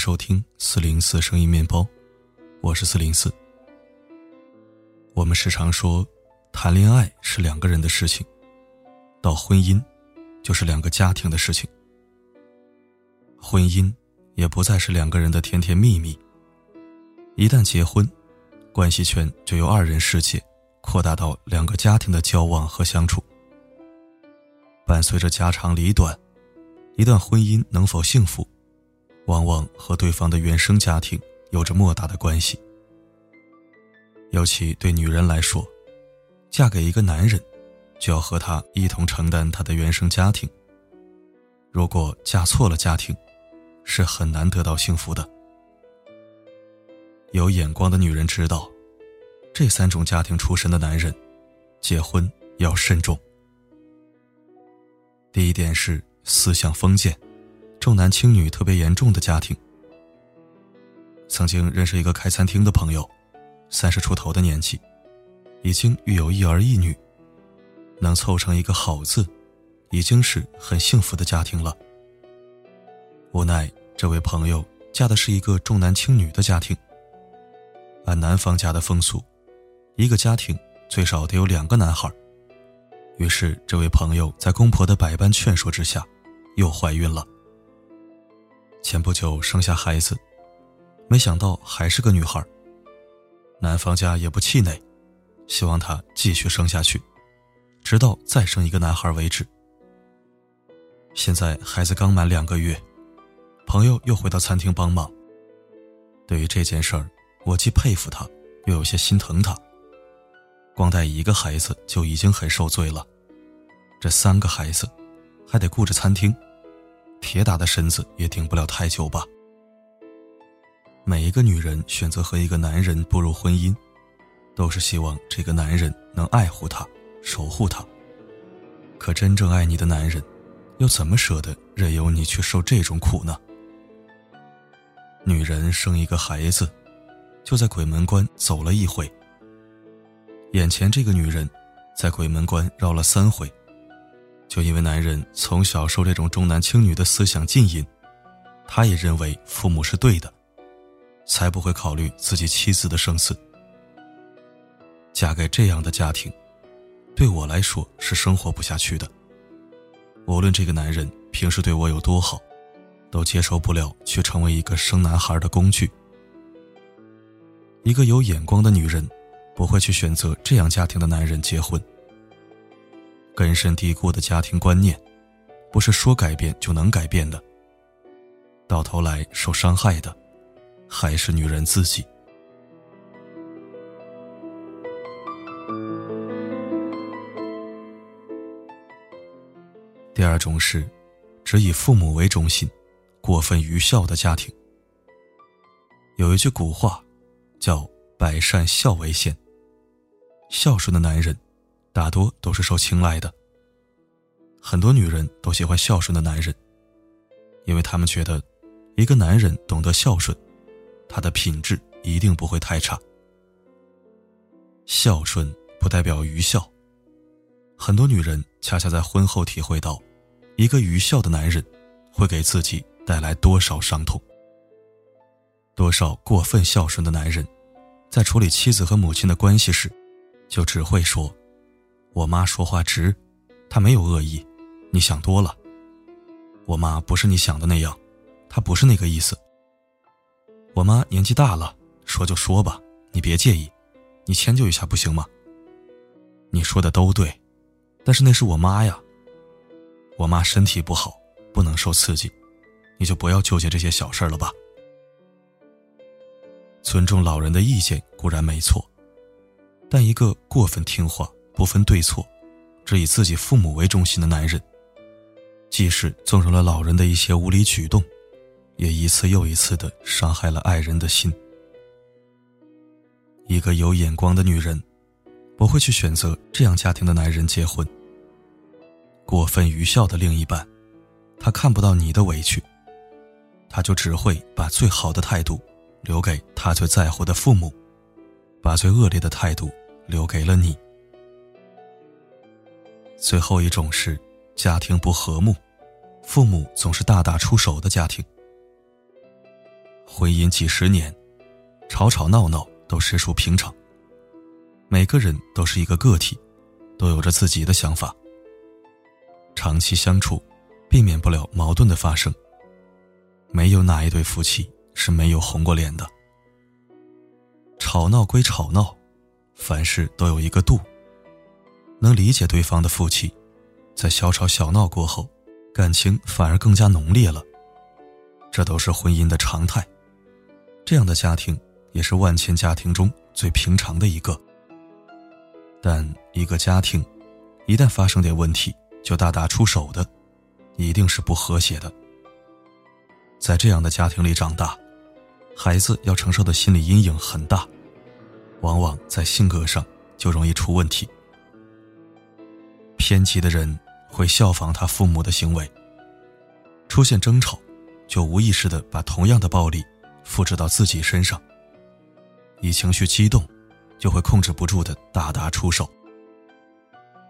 收听四零四声音面包，我是四零四。我们时常说，谈恋爱是两个人的事情，到婚姻，就是两个家庭的事情。婚姻也不再是两个人的甜甜蜜蜜。一旦结婚，关系圈就由二人世界扩大到两个家庭的交往和相处。伴随着家长里短，一段婚姻能否幸福？往往和对方的原生家庭有着莫大的关系。尤其对女人来说，嫁给一个男人，就要和他一同承担他的原生家庭。如果嫁错了家庭，是很难得到幸福的。有眼光的女人知道，这三种家庭出身的男人，结婚要慎重。第一点是思想封建。重男轻女特别严重的家庭。曾经认识一个开餐厅的朋友，三十出头的年纪，已经育有一儿一女，能凑成一个好字，已经是很幸福的家庭了。无奈这位朋友嫁的是一个重男轻女的家庭。按男方家的风俗，一个家庭最少得有两个男孩。于是这位朋友在公婆的百般劝说之下，又怀孕了。前不久生下孩子，没想到还是个女孩。男方家也不气馁，希望她继续生下去，直到再生一个男孩为止。现在孩子刚满两个月，朋友又回到餐厅帮忙。对于这件事儿，我既佩服他，又有些心疼他。光带一个孩子就已经很受罪了，这三个孩子，还得顾着餐厅。铁打的身子也顶不了太久吧。每一个女人选择和一个男人步入婚姻，都是希望这个男人能爱护她、守护她。可真正爱你的男人，又怎么舍得任由你去受这种苦呢？女人生一个孩子，就在鬼门关走了一回。眼前这个女人，在鬼门关绕了三回。就因为男人从小受这种重男轻女的思想浸淫，他也认为父母是对的，才不会考虑自己妻子的生死。嫁给这样的家庭，对我来说是生活不下去的。无论这个男人平时对我有多好，都接受不了去成为一个生男孩的工具。一个有眼光的女人，不会去选择这样家庭的男人结婚。根深蒂固的家庭观念，不是说改变就能改变的。到头来受伤害的，还是女人自己。第二种是，只以父母为中心，过分愚孝的家庭。有一句古话，叫“百善孝为先”，孝顺的男人。大多都是受青睐的。很多女人都喜欢孝顺的男人，因为他们觉得，一个男人懂得孝顺，他的品质一定不会太差。孝顺不代表愚孝，很多女人恰恰在婚后体会到，一个愚孝的男人，会给自己带来多少伤痛。多少过分孝顺的男人，在处理妻子和母亲的关系时，就只会说。我妈说话直，她没有恶意，你想多了。我妈不是你想的那样，她不是那个意思。我妈年纪大了，说就说吧，你别介意，你迁就一下不行吗？你说的都对，但是那是我妈呀。我妈身体不好，不能受刺激，你就不要纠结这些小事了吧。尊重老人的意见固然没错，但一个过分听话。不分对错，只以自己父母为中心的男人，即使纵容了老人的一些无理举动，也一次又一次的伤害了爱人的心。一个有眼光的女人，不会去选择这样家庭的男人结婚。过分愚孝的另一半，他看不到你的委屈，他就只会把最好的态度留给他最在乎的父母，把最恶劣的态度留给了你。最后一种是家庭不和睦，父母总是大打出手的家庭。婚姻几十年，吵吵闹闹都实属平常。每个人都是一个个体，都有着自己的想法。长期相处，避免不了矛盾的发生。没有哪一对夫妻是没有红过脸的。吵闹归吵闹，凡事都有一个度。能理解对方的夫妻，在小吵小闹过后，感情反而更加浓烈了。这都是婚姻的常态，这样的家庭也是万千家庭中最平常的一个。但一个家庭，一旦发生点问题就大打出手的，一定是不和谐的。在这样的家庭里长大，孩子要承受的心理阴影很大，往往在性格上就容易出问题。偏激的人会效仿他父母的行为。出现争吵，就无意识的把同样的暴力复制到自己身上。一情绪激动，就会控制不住的大打出手。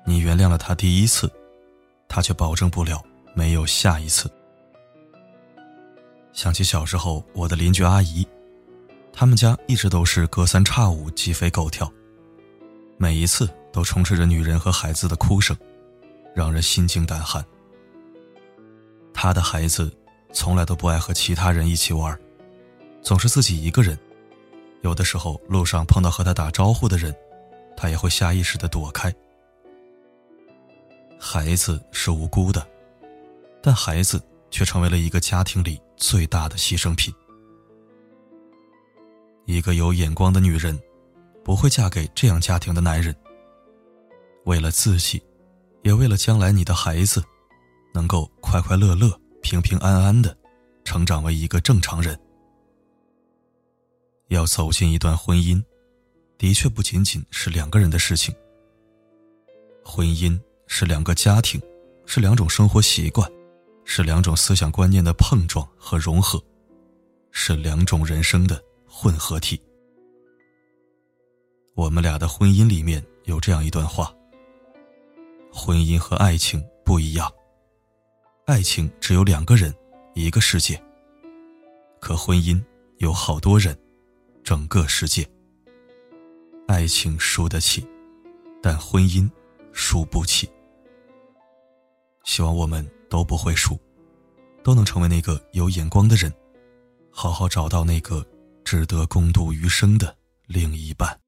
你原谅了他第一次，他却保证不了没有下一次。想起小时候我的邻居阿姨，他们家一直都是隔三差五鸡飞狗跳，每一次。都充斥着女人和孩子的哭声，让人心惊胆寒。他的孩子从来都不爱和其他人一起玩，总是自己一个人。有的时候路上碰到和他打招呼的人，他也会下意识的躲开。孩子是无辜的，但孩子却成为了一个家庭里最大的牺牲品。一个有眼光的女人，不会嫁给这样家庭的男人。为了自己，也为了将来你的孩子，能够快快乐乐、平平安安的成长为一个正常人。要走进一段婚姻，的确不仅仅是两个人的事情。婚姻是两个家庭，是两种生活习惯，是两种思想观念的碰撞和融合，是两种人生的混合体。我们俩的婚姻里面有这样一段话。婚姻和爱情不一样，爱情只有两个人，一个世界。可婚姻有好多人，整个世界。爱情输得起，但婚姻输不起。希望我们都不会输，都能成为那个有眼光的人，好好找到那个值得共度余生的另一半。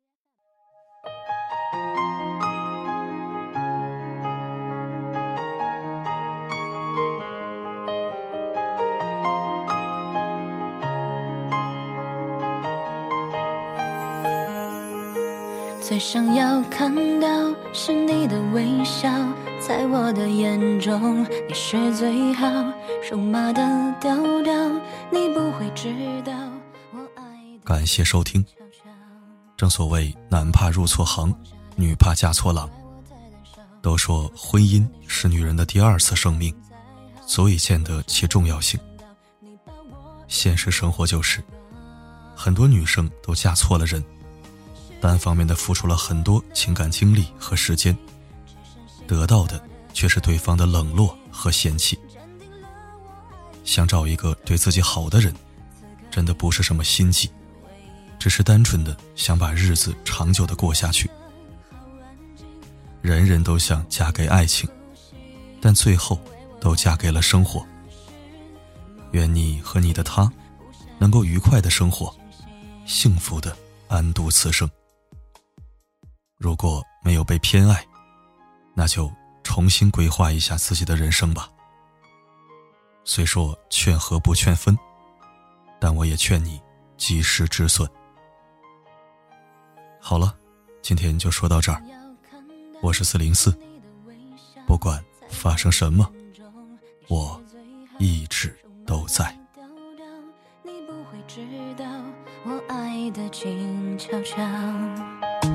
最想要看到是你的微笑，在我的眼中你是最好。肉麻的调调，你不会知道我爱。感谢收听。正所谓男怕入错行，女怕嫁错郎。都说婚姻是女人的第二次生命，足以见得其重要性。现实生活就是，很多女生都嫁错了人。单方面的付出了很多情感精力和时间，得到的却是对方的冷落和嫌弃。想找一个对自己好的人，真的不是什么心计，只是单纯的想把日子长久的过下去。人人都想嫁给爱情，但最后都嫁给了生活。愿你和你的他，能够愉快的生活，幸福的安度此生。如果没有被偏爱，那就重新规划一下自己的人生吧。虽说劝和不劝分，但我也劝你及时止损。好了，今天就说到这儿。我是四零四，不管发生什么，我一直都在。知道我爱的静悄悄。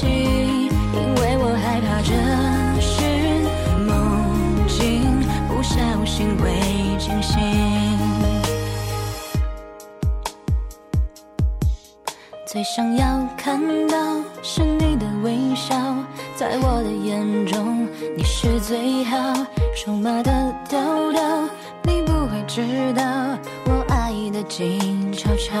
呼吸，因为我害怕这是梦境，不小心会惊醒。最想要看到是你的微笑，在我的眼中你是最好。数码的调调，你不会知道我爱的静悄悄。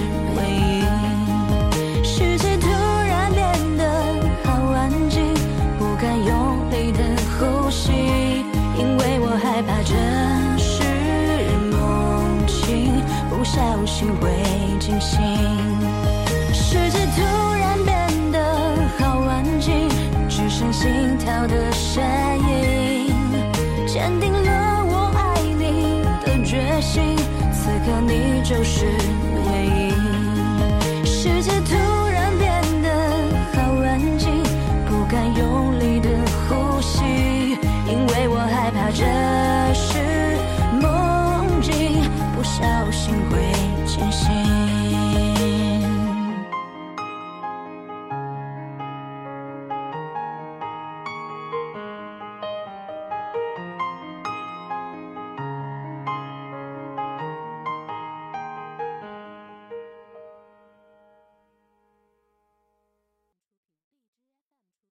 的声音，坚定了我爱你的决心。此刻你就是唯一。世界突然变得好安静，不敢用力的呼吸，因为我害怕这是梦境，不小心会惊醒。